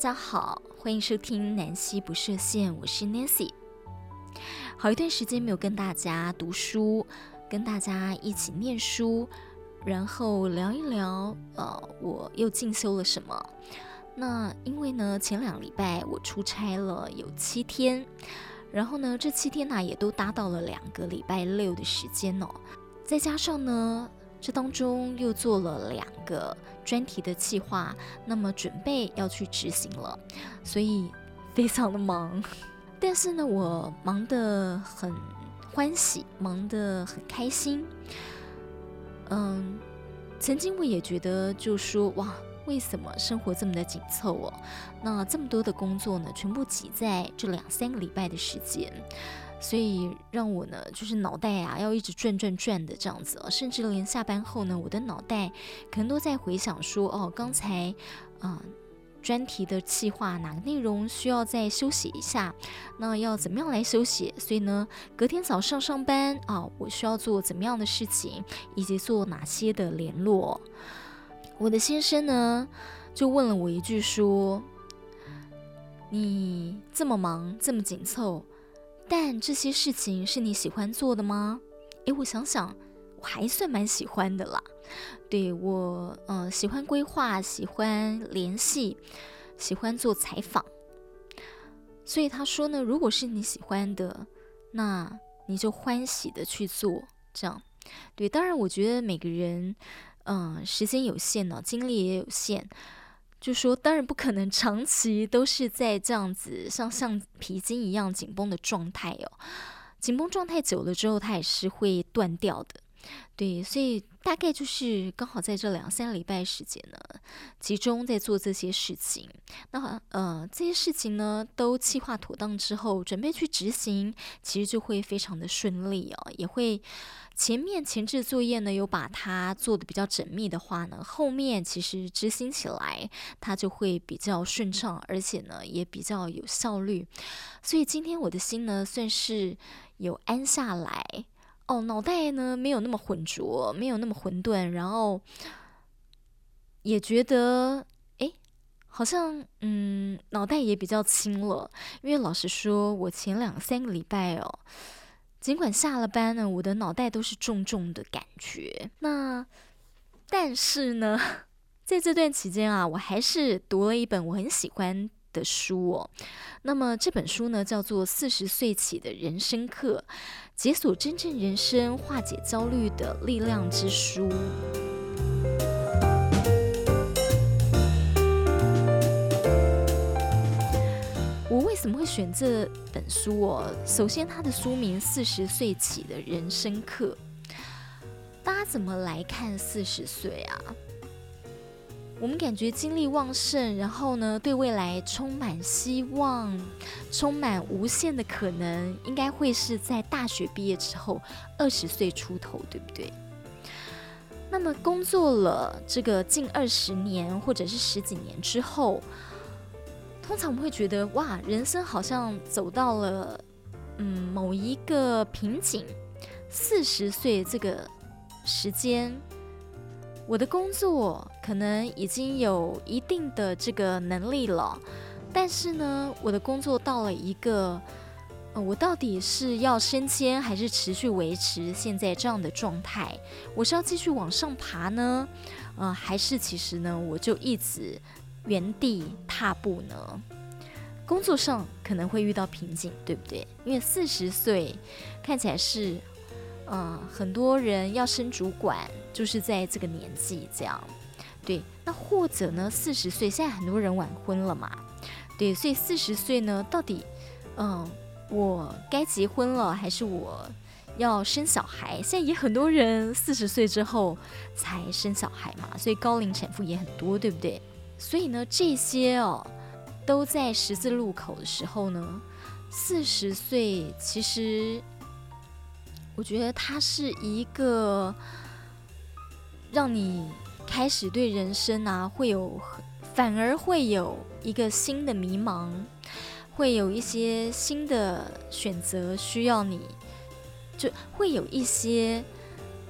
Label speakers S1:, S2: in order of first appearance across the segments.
S1: 大家好，欢迎收听南希不设限，我是 Nancy。好一段时间没有跟大家读书，跟大家一起念书，然后聊一聊，呃，我又进修了什么？那因为呢，前两礼拜我出差了有七天，然后呢，这七天呢也都搭到了两个礼拜六的时间哦，再加上呢。这当中又做了两个专题的计划，那么准备要去执行了，所以非常的忙。但是呢，我忙得很欢喜，忙得很开心。嗯，曾经我也觉得，就说哇，为什么生活这么的紧凑哦？那这么多的工作呢，全部挤在这两三个礼拜的时间。所以让我呢，就是脑袋啊，要一直转转转的这样子，甚至连下班后呢，我的脑袋可能都在回想说，哦，刚才，啊、呃，专题的计划哪个内容需要再休息一下，那要怎么样来休息？所以呢，隔天早上上班啊，我需要做怎么样的事情，以及做哪些的联络？我的先生呢，就问了我一句说，你这么忙，这么紧凑。但这些事情是你喜欢做的吗？诶，我想想，我还算蛮喜欢的啦。对，我，嗯、喜欢规划，喜欢联系，喜欢做采访。所以他说呢，如果是你喜欢的，那你就欢喜的去做。这样，对。当然，我觉得每个人，嗯、时间有限呢，精力也有限。就说，当然不可能长期都是在这样子像橡皮筋一样紧绷的状态哦。紧绷状态久了之后，它也是会断掉的。对，所以大概就是刚好在这两三个礼拜时间呢，集中在做这些事情。那好呃，这些事情呢都计划妥当之后，准备去执行，其实就会非常的顺利哦，也会。前面前置作业呢，有把它做的比较缜密的话呢，后面其实执行起来它就会比较顺畅，而且呢也比较有效率。所以今天我的心呢算是有安下来哦，脑袋呢没有那么浑浊，没有那么混沌，然后也觉得诶，好像嗯脑袋也比较轻了。因为老实说，我前两三个礼拜哦。尽管下了班呢，我的脑袋都是重重的感觉。那但是呢，在这段期间啊，我还是读了一本我很喜欢的书哦。那么这本书呢，叫做《四十岁起的人生课》，解锁真正人生，化解焦虑的力量之书。我为什么会选这本书哦？首先，它的书名《四十岁起的人生课》，大家怎么来看四十岁啊？我们感觉精力旺盛，然后呢，对未来充满希望，充满无限的可能，应该会是在大学毕业之后二十岁出头，对不对？那么工作了这个近二十年或者是十几年之后。通常我们会觉得，哇，人生好像走到了，嗯，某一个瓶颈。四十岁这个时间，我的工作可能已经有一定的这个能力了，但是呢，我的工作到了一个，呃，我到底是要升迁还是持续维持现在这样的状态？我是要继续往上爬呢，呃，还是其实呢，我就一直。原地踏步呢，工作上可能会遇到瓶颈，对不对？因为四十岁看起来是，嗯、很多人要升主管就是在这个年纪这样，对。那或者呢，四十岁现在很多人晚婚了嘛，对，所以四十岁呢，到底，嗯，我该结婚了还是我要生小孩？现在也很多人四十岁之后才生小孩嘛，所以高龄产妇也很多，对不对？所以呢，这些哦，都在十字路口的时候呢，四十岁其实，我觉得它是一个让你开始对人生啊会有，反而会有一个新的迷茫，会有一些新的选择需要你，就会有一些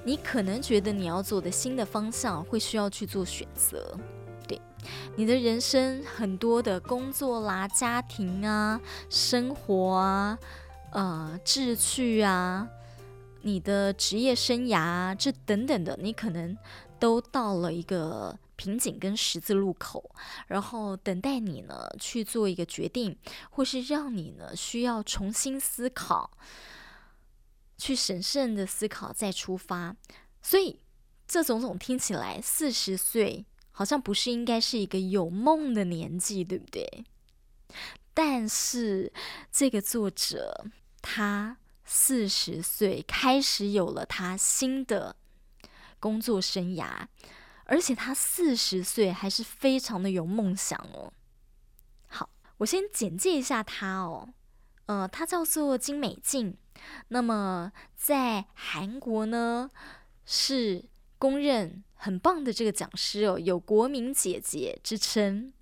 S1: 你可能觉得你要做的新的方向会需要去做选择。对你的人生很多的工作啦、家庭啊、生活啊、呃、志趣啊、你的职业生涯，这等等的，你可能都到了一个瓶颈跟十字路口，然后等待你呢去做一个决定，或是让你呢需要重新思考，去审慎的思考再出发。所以这种种听起来，四十岁好像不是应该是一个有梦的年纪，对不对？但是这个作者他四十岁开始有了他新的工作生涯。而且他四十岁还是非常的有梦想哦。好，我先简介一下他哦。呃，他叫做金美静。那么在韩国呢，是公认很棒的这个讲师哦，有国民姐姐之称。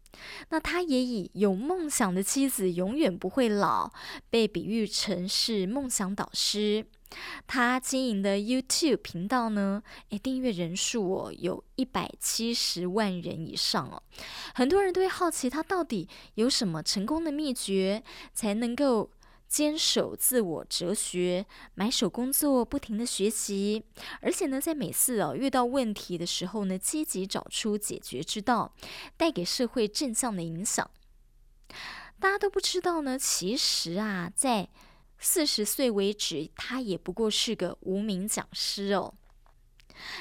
S1: 那他也以有梦想的妻子永远不会老，被比喻成是梦想导师。他经营的 YouTube 频道呢，诶，订阅人数哦，有一百七十万人以上哦。很多人都会好奇他到底有什么成功的秘诀，才能够坚守自我哲学，埋首工作，不停的学习，而且呢，在每次哦遇到问题的时候呢，积极找出解决之道，带给社会正向的影响。大家都不知道呢，其实啊，在四十岁为止，他也不过是个无名讲师哦。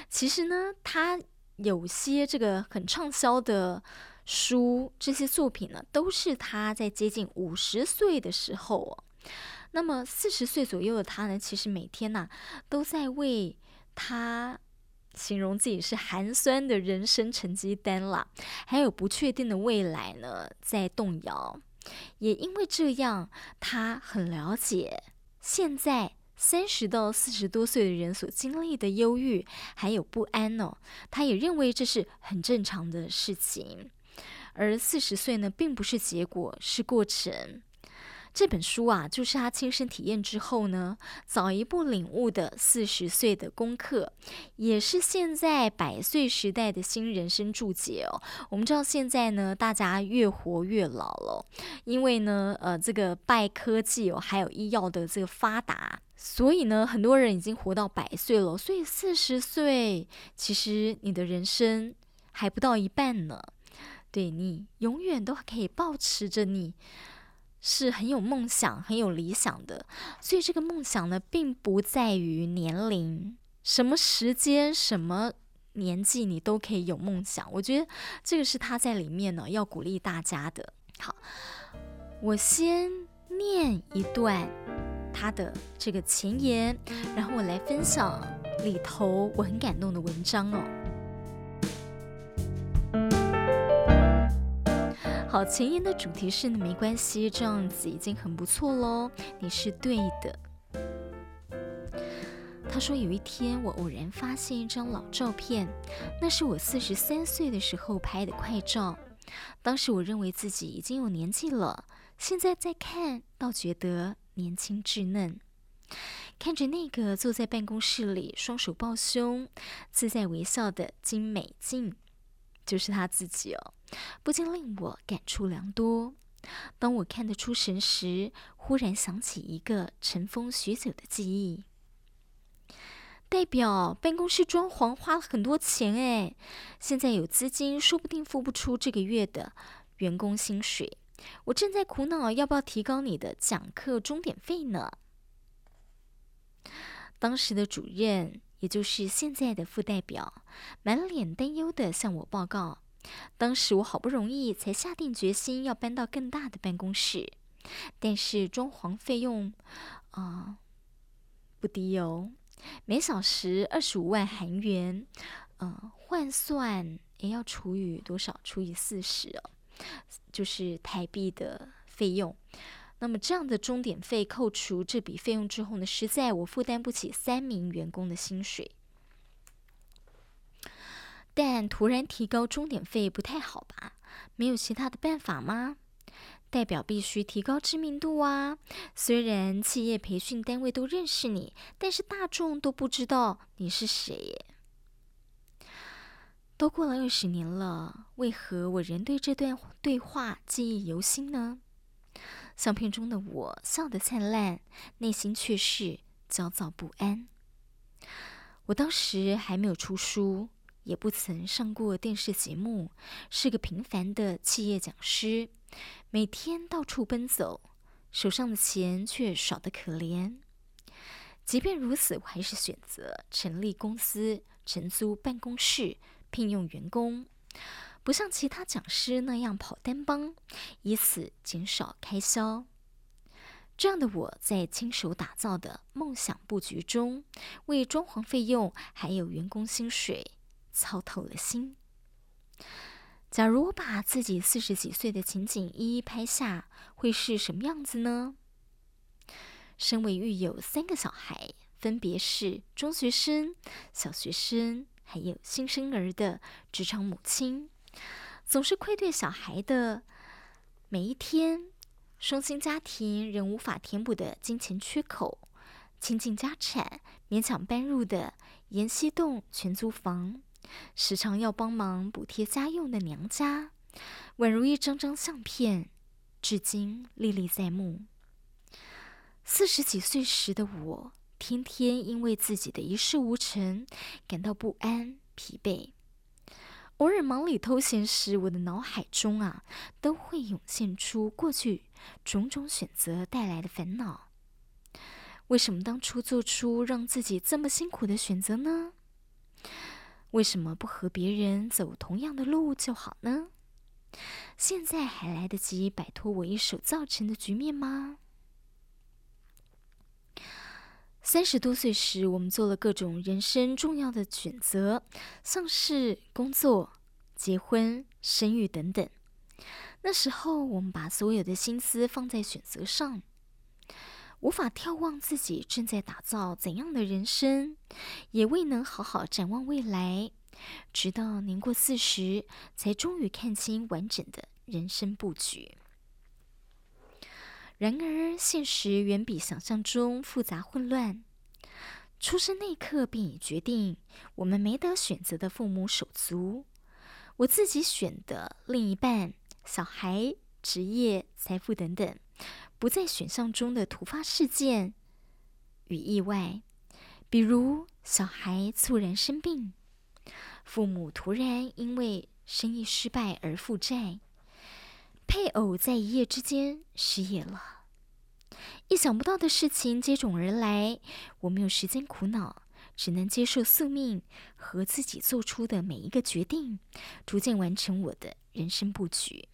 S1: 其实呢，他有些这个很畅销的书，这些作品呢，都是他在接近五十岁的时候哦。那么四十岁左右的他呢，其实每天呐，都在为他形容自己是寒酸的人生成绩单啦，还有不确定的未来呢，在动摇。也因为这样，他很了解现在三十到四十多岁的人所经历的忧郁还有不安哦。他也认为这是很正常的事情，而四十岁呢，并不是结果，是过程。这本书啊，就是他亲身体验之后呢，早一步领悟的四十岁的功课，也是现在百岁时代的新人生注解哦。我们知道现在呢，大家越活越老了，因为呢，呃，这个拜科技哦，还有医药的这个发达，所以呢，很多人已经活到百岁了。所以四十岁，其实你的人生还不到一半呢。对，你永远都可以保持着你。是很有梦想、很有理想的，所以这个梦想呢，并不在于年龄，什么时间、什么年纪，你都可以有梦想。我觉得这个是他在里面呢，要鼓励大家的。好，我先念一段他的这个前言，然后我来分享里头我很感动的文章哦。好，前言的主题是，没关系，这样子已经很不错喽，你是对的。他说有一天我偶然发现一张老照片，那是我四十三岁的时候拍的快照。当时我认为自己已经有年纪了，现在再看，倒觉得年轻稚嫩。看着那个坐在办公室里双手抱胸、自在微笑的金美静。就是他自己哦，不禁令我感触良多。当我看得出神时，忽然想起一个尘封许久的记忆。代表办公室装潢花了很多钱哎，现在有资金，说不定付不出这个月的员工薪水。我正在苦恼要不要提高你的讲课钟点费呢。当时的主任。也就是现在的副代表，满脸担忧地向我报告：当时我好不容易才下定决心要搬到更大的办公室，但是装潢费用啊、不低哦，每小时二十五万韩元，嗯、换算也要除以多少？除以四十哦，就是台币的费用。那么这样的钟点费扣除这笔费用之后呢，实在我负担不起三名员工的薪水。但突然提高钟点费不太好吧？没有其他的办法吗？代表必须提高知名度啊！虽然企业培训单位都认识你，但是大众都不知道你是谁。都过了二十年了，为何我仍对这段对话记忆犹新呢？相片中的我笑得灿烂，内心却是焦躁不安。我当时还没有出书，也不曾上过电视节目，是个平凡的企业讲师，每天到处奔走，手上的钱却少得可怜。即便如此，我还是选择成立公司，承租办公室，聘用员工。不像其他讲师那样跑单帮，以此减少开销。这样的我在亲手打造的梦想布局中，为装潢费用还有员工薪水操透了心。假如我把自己四十几岁的情景一一拍下，会是什么样子呢？身为育有三个小孩，分别是中学生、小学生，还有新生儿的职场母亲。总是愧对小孩的每一天，双薪家庭仍无法填补的金钱缺口，倾尽家产勉强搬入的盐溪洞全租房，时常要帮忙补贴家用的娘家，宛如一张张相片，至今历历在目。四十几岁时的我，天天因为自己的一事无成感到不安、疲惫。偶尔忙里偷闲时，我的脑海中啊，都会涌现出过去种种选择带来的烦恼。为什么当初做出让自己这么辛苦的选择呢？为什么不和别人走同样的路就好呢？现在还来得及摆脱我一手造成的局面吗？三十多岁时，我们做了各种人生重要的选择，像是工作、结婚、生育等等。那时候，我们把所有的心思放在选择上，无法眺望自己正在打造怎样的人生，也未能好好展望未来。直到年过四十，才终于看清完整的人生布局。然而，现实远比想象中复杂混乱。出生那一刻便已决定，我们没得选择的父母手足，我自己选的另一半、小孩、职业、财富等等，不在选项中的突发事件与意外，比如小孩猝然生病，父母突然因为生意失败而负债。配偶在一夜之间失业了，意想不到的事情接踵而来，我没有时间苦恼，只能接受宿命和自己做出的每一个决定，逐渐完成我的人生布局。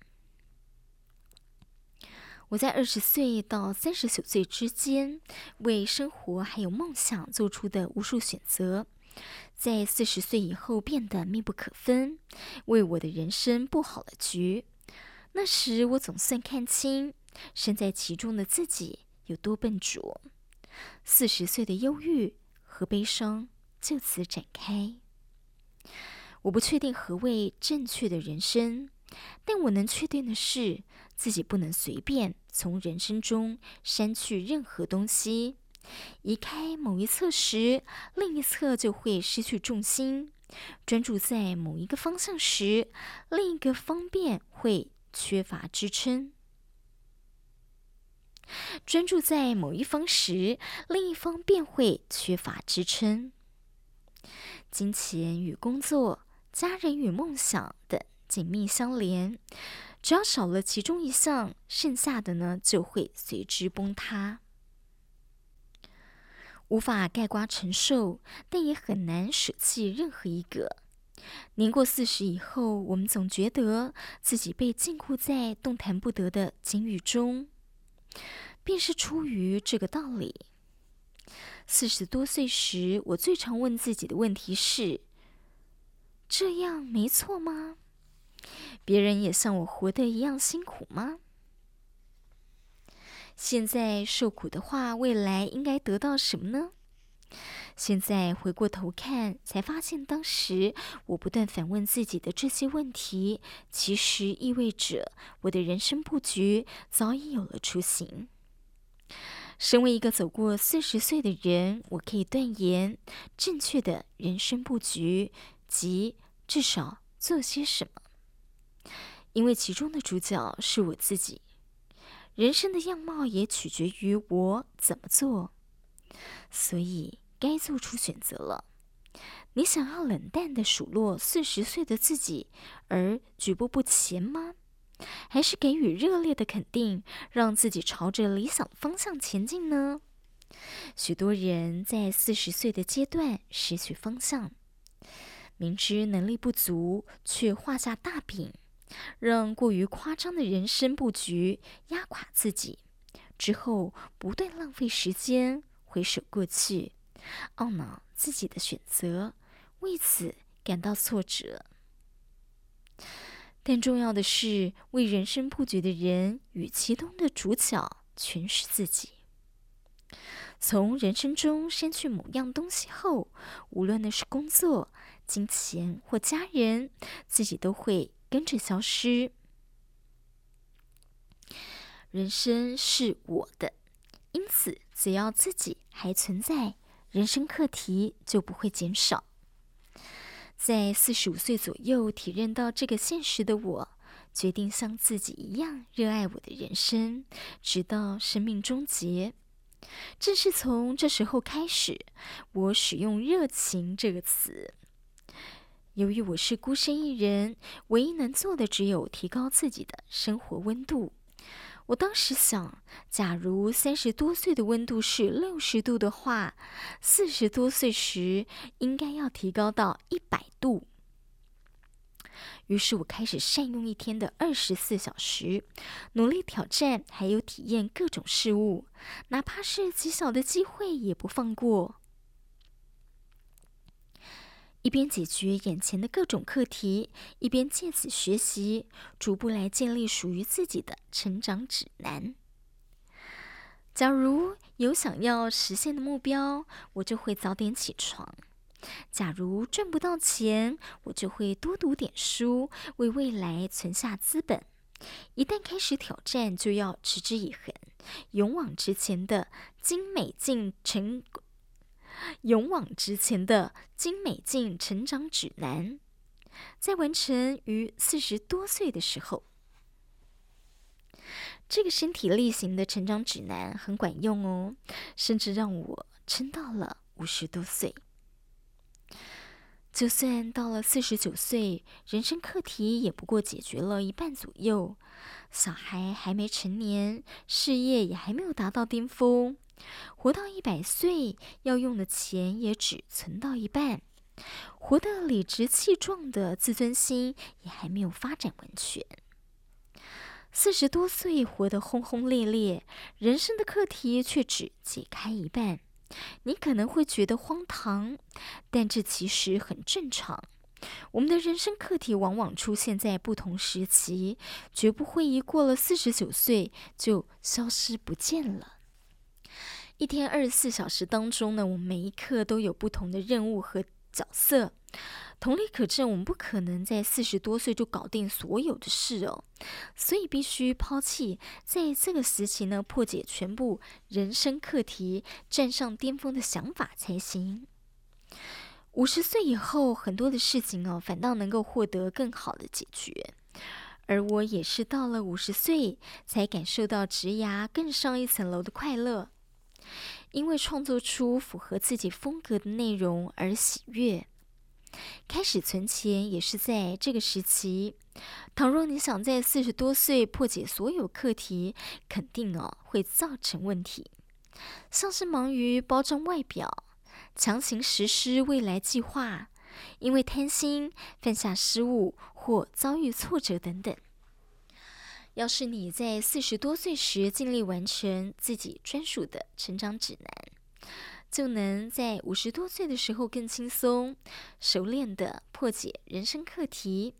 S1: 我在二十岁到三十九岁之间，为生活还有梦想做出的无数选择，在四十岁以后变得密不可分，为我的人生布好了局。那时我总算看清身在其中的自己有多笨拙，四十岁的忧郁和悲伤就此展开。我不确定何谓正确的人生，但我能确定的是，自己不能随便从人生中删去任何东西。移开某一侧时，另一侧就会失去重心；专注在某一个方向时，另一个方面会缺乏支撑，专注在某一方时，另一方便会缺乏支撑。金钱与工作、家人与梦想等紧密相连，只要少了其中一项，剩下的呢就会随之崩塌。无法盖棺承受，但也很难舍弃任何一个。年过四十以后，我们总觉得自己被禁锢在动弹不得的监狱中，便是出于这个道理。四十多岁时，我最常问自己的问题是：这样没错吗？别人也像我活得一样辛苦吗？现在受苦的话，未来应该得到什么呢？现在回过头看，才发现当时我不断反问自己的这些问题，其实意味着我的人生布局早已有了雏形。身为一个走过四十岁的人，我可以断言，正确的人生布局即至少做些什么，因为其中的主角是我自己，人生的样貌也取决于我怎么做，所以该做出选择了。你想要冷淡地数落四十岁的自己而举步不前吗？还是给予热烈的肯定，让自己朝着理想方向前进呢？许多人在四十岁的阶段失去方向，明知能力不足，却画下大饼，让过于夸张的人生布局压垮自己，之后不断浪费时间，回首过去，懊恼自己的选择，为此感到挫折。但重要的是，为人生布局的人与其中的主角全是自己。从人生中删去某样东西后，无论那是工作、金钱或家人，自己都会跟着消失。人生是我的，因此只要自己还存在，人生课题就不会减少。在四十五岁左右体认到这个现实的我，决定像自己一样热爱我的人生，直到生命终结。正是从这时候开始，我使用“热情”这个词。由于我是孤身一人，唯一能做的只有提高自己的生活温度。我当时想，假如三十多岁的温度是六十度的话，四十多岁时应该要提高到一百度。于是我开始善用一天的二十四小时，努力挑战，还有体验各种事物，哪怕是极小的机会也不放过。一边解决眼前的各种课题，一边借此学习，逐步来建立属于自己的成长指南。假如有想要实现的目标，我就会早点起床；假如赚不到钱，我就会多读点书，为未来存下资本。一旦开始挑战，就要持之以恒，勇往直前的精美进程。勇往直前的精美进成长指南，在完成于四十多岁的时候，这个身体力行的成长指南很管用哦，甚至让我撑到了五十多岁。就算到了四十九岁，人生课题也不过解决了一半左右，小孩还没成年，事业也还没有达到巅峰。活到一百岁，要用的钱也只存到一半；活得理直气壮的自尊心也还没有发展完全。四十多岁活得轰轰烈烈，人生的课题却只解开一半。你可能会觉得荒唐，但这其实很正常。我们的人生课题往往出现在不同时期，绝不会一过了四十九岁就消失不见了。一天二十四小时当中呢，我们每一刻都有不同的任务和角色。同理可证，我们不可能在四十多岁就搞定所有的事哦，所以必须抛弃在这个时期呢，破解全部人生课题、站上巅峰的想法才行。五十岁以后，很多的事情哦，反倒能够获得更好的解决。而我也是到了五十岁，才感受到职涯更上一层楼的快乐。因为创作出符合自己风格的内容而喜悦，开始存钱也是在这个时期。倘若你想在四十多岁破解所有课题，肯定哦会造成问题，像是忙于包装外表，强行实施未来计划，因为贪心犯下失误或遭遇挫折等等。要是你在四十多岁时尽力完成自己专属的成长指南，就能在五十多岁的时候更轻松、熟练地破解人生课题。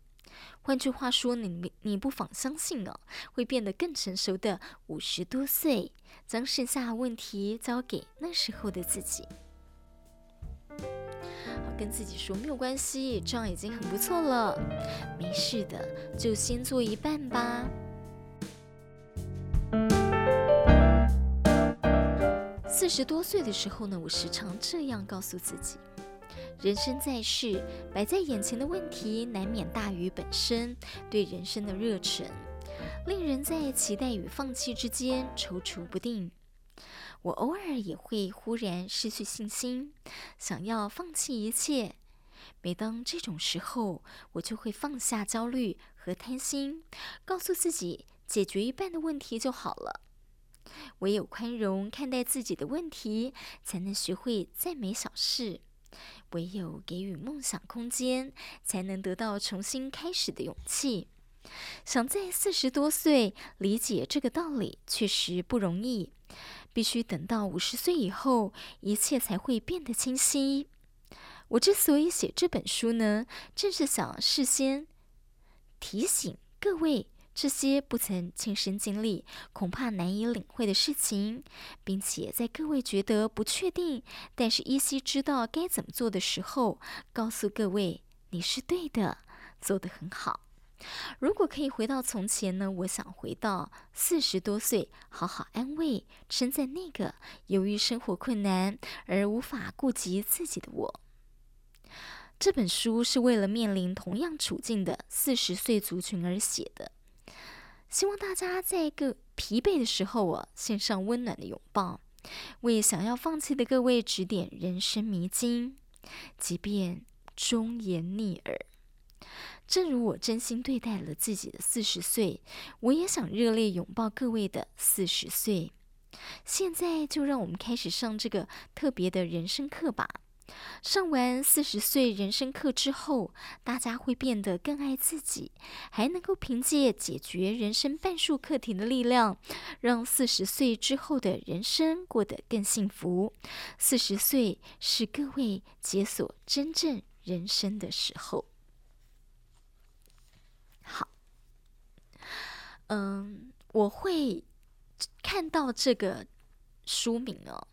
S1: 换句话说，你你不妨相信哦，会变得更成熟的五十多岁，将剩下问题交给那时候的自己。跟自己说没有关系，这样已经很不错了。没事的，就先做一半吧。四十多岁的时候呢，我时常这样告诉自己：人生在世，摆在眼前的问题难免大于本身对人生的热忱，令人在期待与放弃之间踌躇不定。我偶尔也会忽然失去信心，想要放弃一切。每当这种时候，我就会放下焦虑和贪心，告诉自己解决一半的问题就好了。唯有宽容看待自己的问题，才能学会赞美小事；唯有给予梦想空间，才能得到重新开始的勇气。想在四十多岁理解这个道理，确实不容易。必须等到五十岁以后，一切才会变得清晰。我之所以写这本书呢，正是想事先提醒各位。这些不曾亲身经历、恐怕难以领会的事情，并且在各位觉得不确定，但是依稀知道该怎么做的时候，告诉各位你是对的，做得很好。如果可以回到从前呢，我想回到四十多岁，好好安慰、称赞那个由于生活困难而无法顾及自己的我。这本书是为了面临同样处境的四十岁族群而写的。希望大家在一个疲惫的时候啊，献上温暖的拥抱，为想要放弃的各位指点人生迷津，即便忠言逆耳。正如我真心对待了自己的四十岁，我也想热烈拥抱各位的四十岁。现在就让我们开始上这个特别的人生课吧。上完四十岁人生课之后，大家会变得更爱自己，还能够凭借解决人生半数课题的力量，让四十岁之后的人生过得更幸福。四十岁是各位解锁真正人生的时候。好，嗯，我会看到这个书名哦。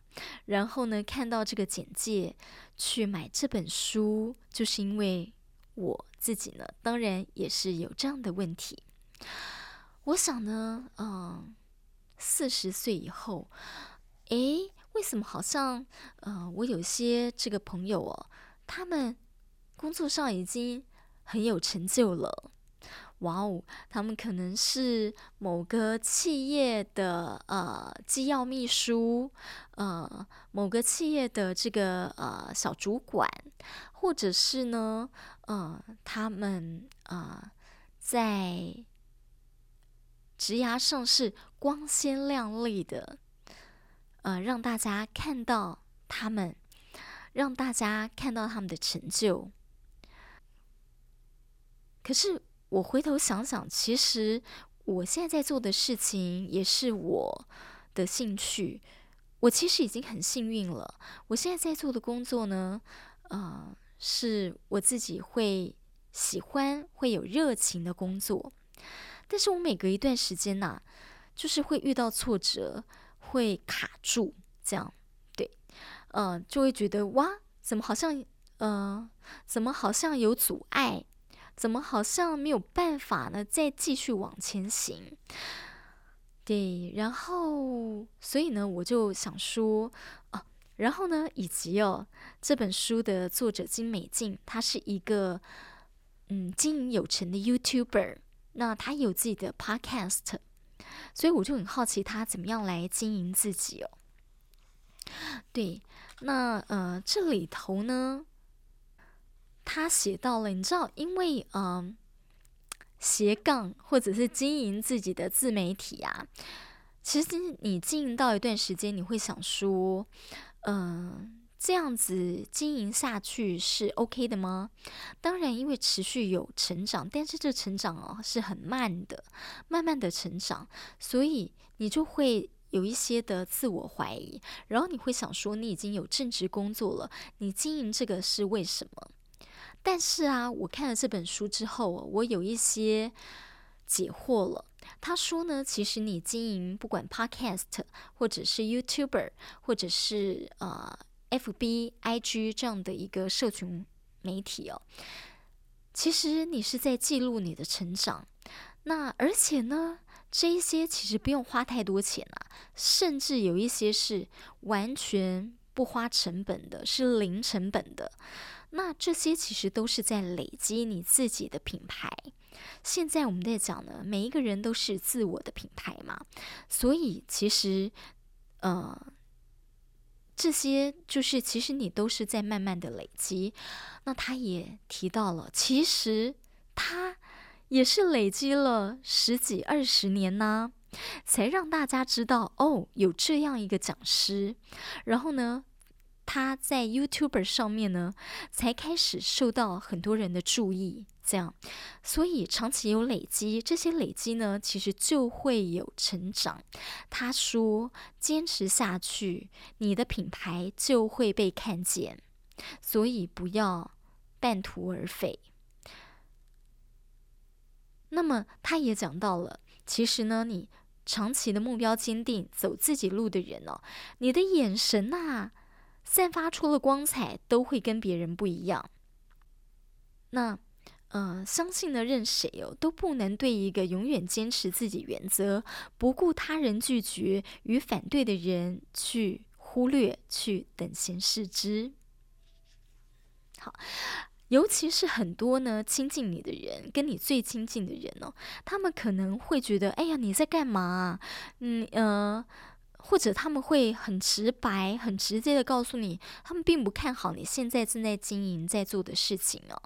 S1: 然后呢，看到这个简介去买这本书，就是因为我自己呢，当然也是有这样的问题。我想呢，嗯，四十岁以后，诶，为什么好像，嗯，我有些这个朋友哦，他们工作上已经很有成就了。哇哦，他们可能是某个企业的呃机要秘书，呃，某个企业的这个呃小主管，或者是呢，呃，他们、呃、在职涯上是光鲜亮丽的，呃，让大家看到他们，让大家看到他们的成就，可是。我回头想想，其实我现在在做的事情也是我的兴趣。我其实已经很幸运了。我现在在做的工作呢，呃，是我自己会喜欢、会有热情的工作。但是我每隔一段时间呐、就是会遇到挫折，会卡住，这样对，呃，就会觉得哇，怎么好像，呃，怎么好像有阻碍？怎么好像没有办法呢？再继续往前行，对，然后所以呢，我就想说啊，然后呢，以及哦，这本书的作者金美静，她是一个嗯经营有成的 YouTuber，那她有自己的 Podcast，所以我就很好奇她怎么样来经营自己哦。对，那呃这里头呢。他写到了，你知道，因为嗯，斜杠或者是经营自己的自媒体啊，其实你经营到一段时间，你会想说，嗯，这样子经营下去是 OK 的吗？当然，因为持续有成长，但是这成长哦是很慢的，慢慢的成长，所以你就会有一些的自我怀疑，然后你会想说，你已经有正职工作了，你经营这个是为什么？但是啊，我看了这本书之后，我有一些解惑了。他说呢，其实你经营不管 Podcast，或者是 YouTuber，或者是呃 FB、IG 这样的一个社群媒体哦，其实你是在记录你的成长。那而且呢，这一些其实不用花太多钱啊，甚至有一些是完全不花成本的，是零成本的。那这些其实都是在累积你自己的品牌。现在我们在讲呢，每一个人都是自我的品牌嘛，所以其实，呃，这些就是其实你都是在慢慢的累积。那他也提到了，其实他也是累积了十几二十年呢，才让大家知道哦，有这样一个讲师，然后呢，他在 YouTube 上面呢，才开始受到很多人的注意。这样，所以长期有累积，这些累积呢，其实就会有成长。他说，坚持下去，你的品牌就会被看见。所以不要半途而废。那么，他也讲到了，其实呢，你长期的目标坚定，走自己路的人哦，你的眼神呐、散发出了光彩，都会跟别人不一样。那。呃，相信呢，任谁哦都不能对一个永远坚持自己原则、不顾他人拒绝与反对的人去忽略、去等闲视之。好，尤其是很多呢亲近你的人，跟你最亲近的人哦，他们可能会觉得，哎呀，你在干嘛？嗯呃，或者他们会很直白、很直接的告诉你，他们并不看好你现在正在经营、在做的事情哦。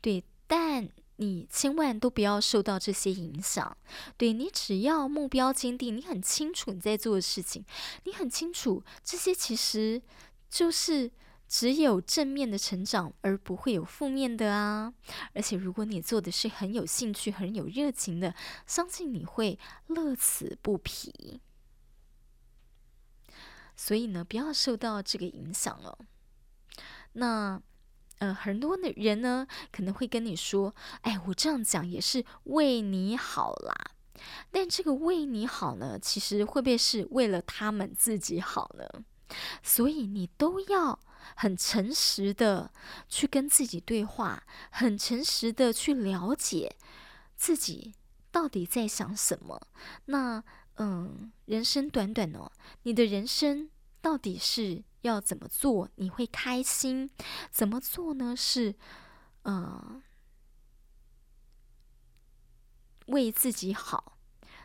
S1: 对。但你千万都不要受到这些影响。对，你只要目标坚定，你很清楚你在做的事情，你很清楚这些其实就是只有正面的成长，而不会有负面的啊。而且如果你做的是很有兴趣、很有热情的，相信你会乐此不疲。所以呢，不要受到这个影响了。那。呃，很多的人呢可能会跟你说：“哎，我这样讲也是为你好啦。”但这个为你好呢，其实会不会是为了他们自己好呢？所以你都要很诚实的去跟自己对话，很诚实的去了解自己到底在想什么。那，嗯，人生短短哦，你的人生到底是？要怎么做你会开心？怎么做呢？是，呃，为自己好。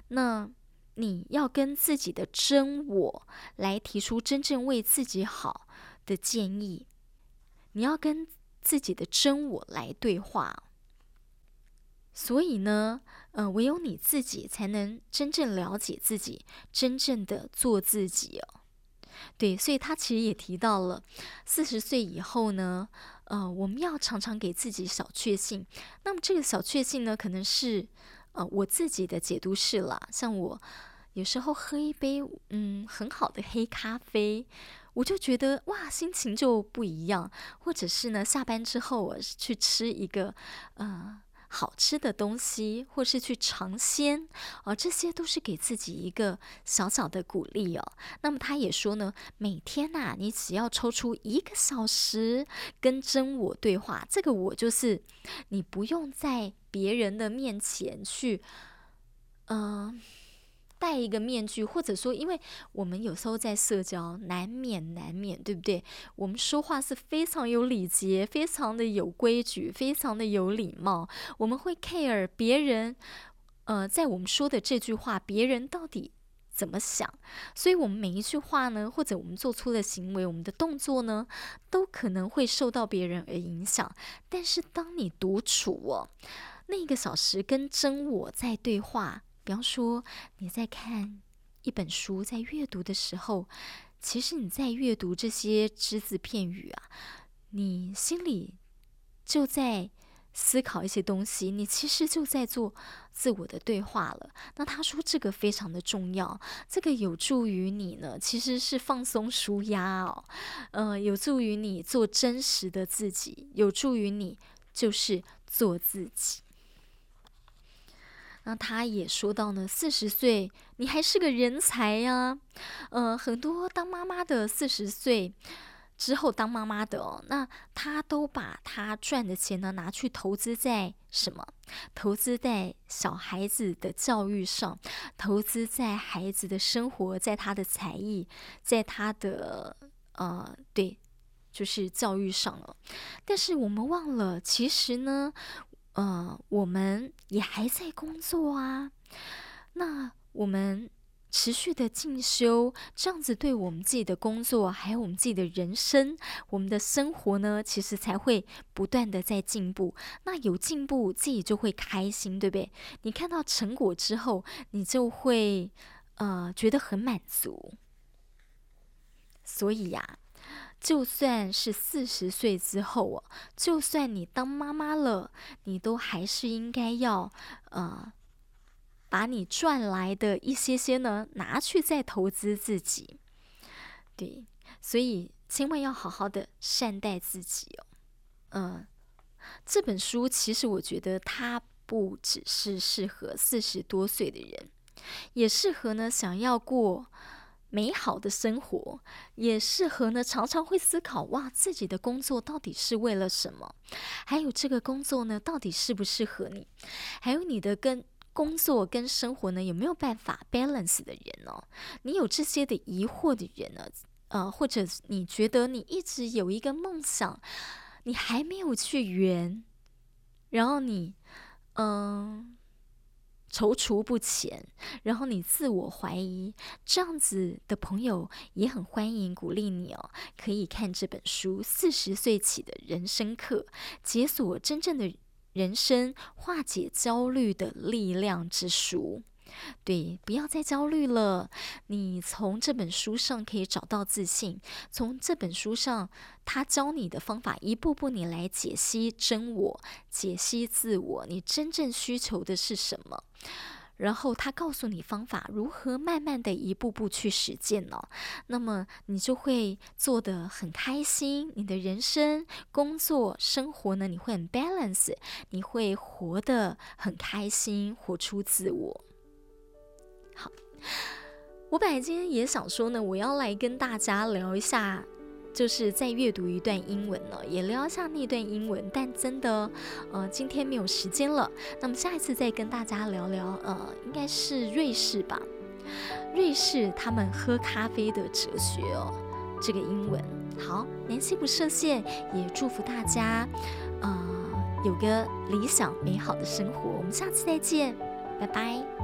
S1: 那你要跟自己的真我来提出真正为自己好的建议。你要跟自己的真我来对话。所以呢，呃，唯有你自己才能真正了解自己，真正的做自己哦。对，所以他其实也提到了，四十岁以后呢，呃，我们要常常给自己小确幸。那么这个小确幸呢，可能是呃我自己的解读是啦，像我有时候喝一杯嗯很好的黑咖啡，我就觉得哇，心情就不一样。或者是呢，下班之后我去吃一个呃。好吃的东西，或是去尝鲜，哦，这些都是给自己一个小小的鼓励哦。那么他也说呢，每天呐、你只要抽出一个小时跟真我对话，这个我就是你不用在别人的面前去，嗯、戴一个面具，或者说，因为我们有时候在社交，难免难免，对不对？我们说话是非常有礼节，非常的有规矩，非常的有礼貌。我们会 care 别人，呃，在我们说的这句话，别人到底怎么想？所以，我们每一句话呢，或者我们做出的行为，我们的动作呢，都可能会受到别人而影响。但是，当你独处哦，那一个小时跟真我在对话。比方说，你在看一本书，在阅读的时候，其实你在阅读这些只字片语啊，你心里就在思考一些东西，你其实就在做自我的对话了。那他说这个非常的重要，这个有助于你呢，其实是放松舒压哦，呃，有助于你做真实的自己，有助于你就是做自己。那他也说到呢，四十岁你还是个人才呀，啊，呃，很多当妈妈的四十岁之后当妈妈的哦，那他都把他赚的钱呢拿去投资在什么？投资在小孩子的教育上，投资在孩子的生活，在他的才艺，在他的呃，对，就是教育上了。但是我们忘了，其实呢，呃，我们也还在工作啊。那我们。持续的进修，这样子对我们自己的工作，还有我们自己的人生，我们的生活呢，其实才会不断的在进步。那有进步，自己就会开心，对不对？你看到成果之后，你就会呃觉得很满足。所以呀，就算是四十岁之后哦，就算你当妈妈了，你都还是应该要呃。把你赚来的一些些呢，拿去再投资自己，对，所以千万要好好的善待自己哦。嗯，这本书其实我觉得它不只是适合四十多岁的人，也适合呢想要过美好的生活，也适合呢常常会思考哇，自己的工作到底是为了什么？还有这个工作呢，到底适不适合你？还有你的跟。工作跟生活呢，有没有办法 balance 的人呢？你有这些的疑惑的人呢？呃，或者你觉得你一直有一个梦想，你还没有去圆，然后你嗯踌躇不前，然后你自我怀疑，这样子的朋友也很欢迎鼓励你哦，可以看这本书《四十岁起的人生课》，解锁真正的。人生化解焦虑的力量之书，对，不要再焦虑了。你从这本书上可以找到自信，从这本书上，他教你的方法，一步步你来解析真我，解析自我，你真正需求的是什么？然后他告诉你方法，如何慢慢的一步步去实践呢？那么你就会做得很开心，你的人生、工作、生活呢，你会很 balance，你会活得很开心，活出自我。好，我本来今天也想说呢，我要来跟大家聊一下。就是再阅读一段英文呢，也聊一下那段英文。但真的，呃，今天没有时间了。那么下一次再跟大家聊聊，呃，应该是瑞士吧？瑞士他们喝咖啡的哲学哦，这个英文。好，联系不设限，也祝福大家，呃，有个理想美好的生活。我们下次再见，拜拜。